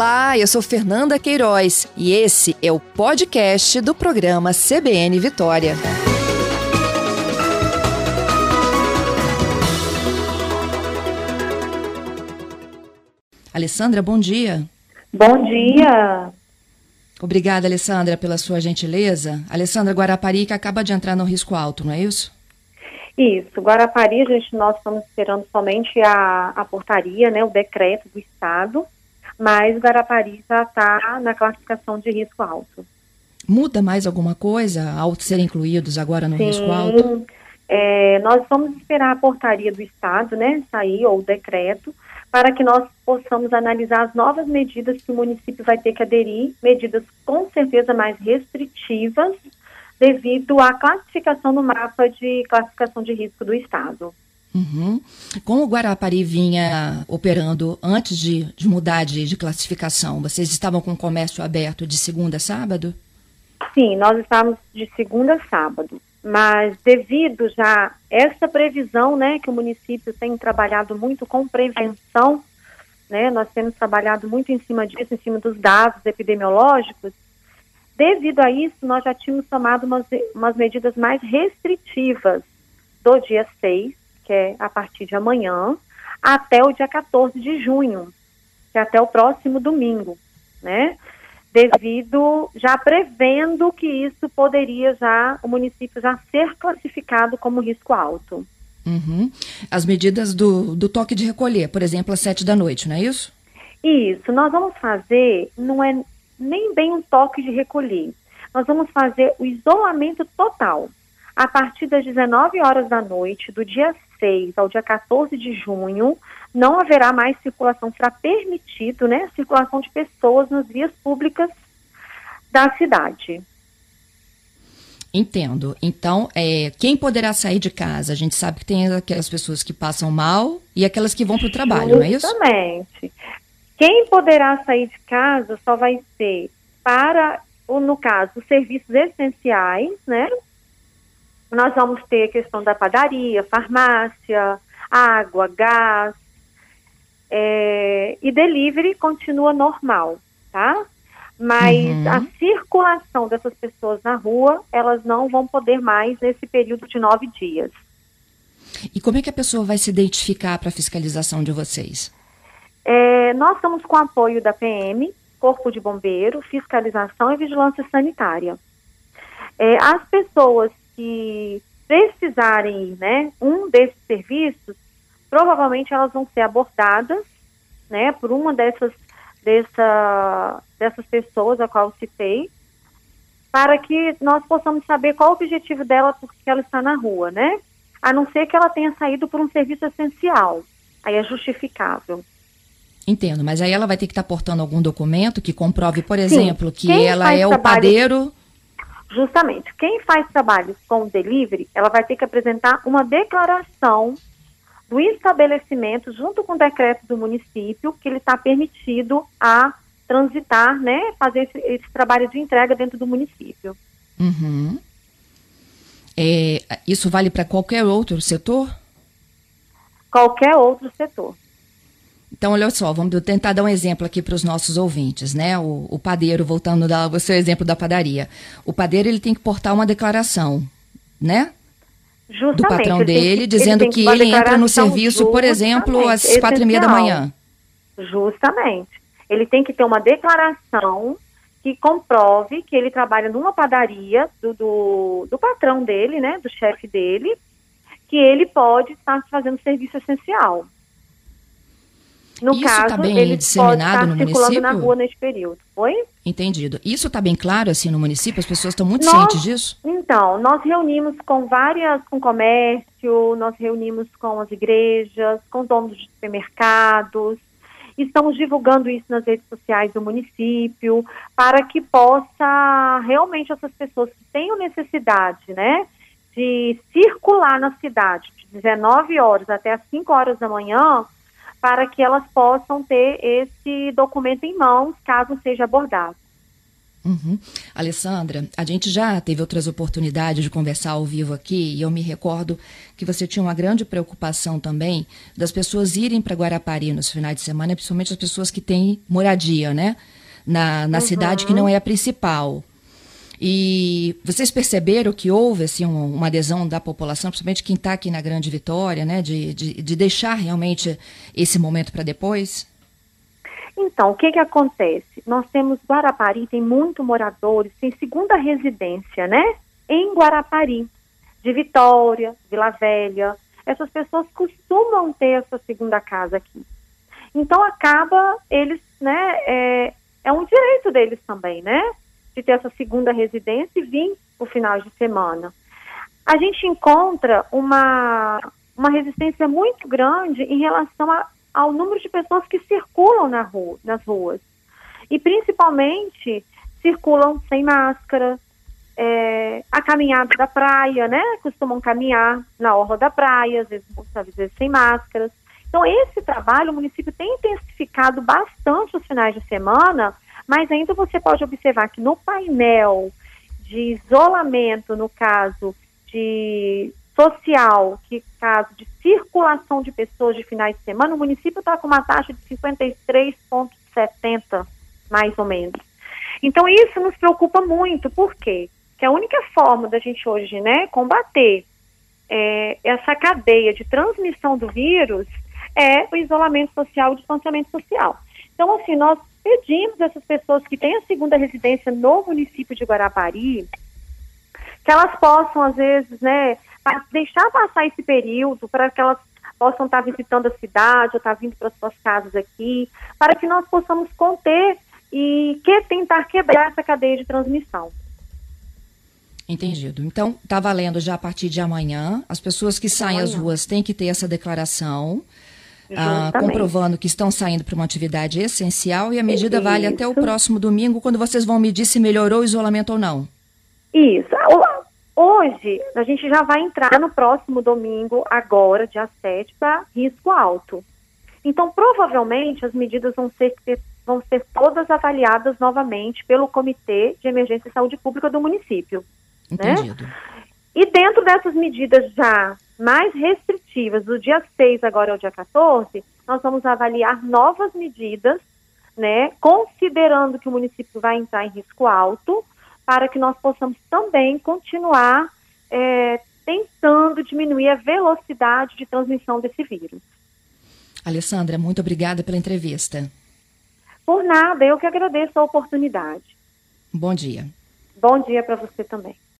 Olá, eu sou Fernanda Queiroz e esse é o podcast do programa CBN Vitória. Alessandra, bom dia. Bom dia. Obrigada, Alessandra, pela sua gentileza. Alessandra Guarapari, que acaba de entrar no risco alto, não é isso? Isso. Guarapari, gente, nós estamos esperando somente a, a portaria, né, o decreto do Estado, mas Guarapari já está na classificação de risco alto. Muda mais alguma coisa ao ser incluídos agora no Sim, risco alto? É, nós vamos esperar a portaria do Estado, né, sair, ou o decreto, para que nós possamos analisar as novas medidas que o município vai ter que aderir, medidas com certeza mais restritivas, devido à classificação no mapa de classificação de risco do Estado. Uhum. Como o Guarapari vinha operando antes de, de mudar de, de, classificação, vocês estavam com o comércio aberto de segunda a sábado? Sim, nós estávamos de segunda a sábado. Mas devido já essa previsão, né, que o município tem trabalhado muito com prevenção, né, nós temos trabalhado muito em cima disso, em cima dos dados epidemiológicos, devido a isso, nós já tínhamos tomado umas, umas medidas mais restritivas do dia 6, que é a partir de amanhã, até o dia 14 de junho, que é até o próximo domingo, né? devido já prevendo que isso poderia já o município já ser classificado como risco alto. Uhum. As medidas do, do toque de recolher, por exemplo, às sete da noite, não é isso? Isso, nós vamos fazer, não é nem bem um toque de recolher, nós vamos fazer o isolamento total. A partir das 19 horas da noite, do dia 6 ao dia 14 de junho, não haverá mais circulação, será permitido, né, circulação de pessoas nas vias públicas da cidade. Entendo. Então, é, quem poderá sair de casa? A gente sabe que tem aquelas pessoas que passam mal e aquelas que vão para o trabalho, não é isso? Exatamente. Quem poderá sair de casa só vai ser para, no caso, os serviços essenciais, né? Nós vamos ter a questão da padaria, farmácia, água, gás, é, e delivery continua normal, tá? Mas uhum. a circulação dessas pessoas na rua, elas não vão poder mais nesse período de nove dias. E como é que a pessoa vai se identificar para a fiscalização de vocês? É, nós estamos com apoio da PM, Corpo de Bombeiro, Fiscalização e Vigilância Sanitária. É, as pessoas que precisarem, né, um desses serviços, provavelmente elas vão ser abordadas, né, por uma dessas, dessa, dessas pessoas a qual citei, para que nós possamos saber qual o objetivo dela porque ela está na rua, né? A não ser que ela tenha saído por um serviço essencial. Aí é justificável. Entendo, mas aí ela vai ter que estar portando algum documento que comprove, por exemplo, Sim, que ela é o padeiro. Justamente. Quem faz trabalhos com delivery, ela vai ter que apresentar uma declaração do estabelecimento, junto com o decreto do município, que ele está permitido a transitar, né, fazer esse, esse, trabalho de entrega dentro do município. Uhum. É, isso vale para qualquer outro setor? Qualquer outro setor. Então, olha só, vamos tentar dar um exemplo aqui para os nossos ouvintes, né? O, o padeiro, voltando ao seu exemplo da padaria. O padeiro ele tem que portar uma declaração, né? Justamente, do patrão dele, que, dizendo ele que ele entra no serviço, por exemplo, às quatro e meia da manhã. Justamente. Ele tem que ter uma declaração que comprove que ele trabalha numa padaria do, do, do patrão dele, né, do chefe dele, que ele pode estar fazendo serviço essencial. No Isso caso, tá bem ele disseminado no circulando município? na rua nesse período. Oi? Entendido. Isso está bem claro assim no município? As pessoas estão muito Nós- cientes disso? Então, nós reunimos com várias, com comércio, nós reunimos com as igrejas, com donos de supermercados, estamos divulgando isso nas redes sociais do município, para que possa realmente essas pessoas que tenham necessidade, né, de circular na cidade de 19 horas até as 5 horas da manhã, para que elas possam ter esse documento em mãos, caso seja abordado. Uhum. Alessandra, a gente já teve outras oportunidades de conversar ao vivo aqui e eu me recordo que você tinha uma grande preocupação também das pessoas irem para Guarapari nos finais de semana, principalmente as pessoas que têm moradia, né? Na, na uhum. cidade que não é a principal. E vocês perceberam que houve assim, uma adesão da população, principalmente quem está aqui na Grande Vitória, né, de, de, de deixar realmente esse momento para depois? Então, o que que acontece? Nós temos Guarapari, tem muito moradores, tem segunda residência, né? Em Guarapari, de Vitória, Vila Velha. Essas pessoas costumam ter essa segunda casa aqui. Então, acaba eles, né? É, é um direito deles também, né? De ter essa segunda residência e vir o final de semana. A gente encontra uma, uma resistência muito grande em relação a ao número de pessoas que circulam na rua, nas ruas. E principalmente circulam sem máscara, é, a caminhada da praia, né? Costumam caminhar na orla da praia, às vezes, muitas vezes sem máscaras. Então, esse trabalho o município tem intensificado bastante os finais de semana, mas ainda você pode observar que no painel de isolamento, no caso de social, que caso de circulação de pessoas de finais de semana, o município está com uma taxa de 53,70, mais ou menos. Então, isso nos preocupa muito, por quê? Porque a única forma da gente hoje né, combater é, essa cadeia de transmissão do vírus é o isolamento social, o distanciamento social. Então, assim, nós pedimos a essas pessoas que têm a segunda residência no município de Guarapari, que elas possam, às vezes, né, deixar passar esse período para que elas possam estar visitando a cidade ou estar vindo para suas casas aqui, para que nós possamos conter e que tentar quebrar essa cadeia de transmissão. Entendido. Então, está valendo já a partir de amanhã. As pessoas que saem amanhã. às ruas têm que ter essa declaração. Ah, comprovando que estão saindo para uma atividade essencial e a medida Isso. vale até o próximo domingo, quando vocês vão medir se melhorou o isolamento ou não. Isso. Hoje, a gente já vai entrar no próximo domingo, agora, dia 7, para risco alto. Então, provavelmente, as medidas vão ser, vão ser todas avaliadas novamente pelo Comitê de Emergência e Saúde Pública do município. Né? Entendido. Né? E dentro dessas medidas já mais restritivas, do dia 6 agora ao dia 14, nós vamos avaliar novas medidas, né, considerando que o município vai entrar em risco alto, para que nós possamos também continuar é, tentando diminuir a velocidade de transmissão desse vírus. Alessandra, muito obrigada pela entrevista. Por nada, eu que agradeço a oportunidade. Bom dia. Bom dia para você também.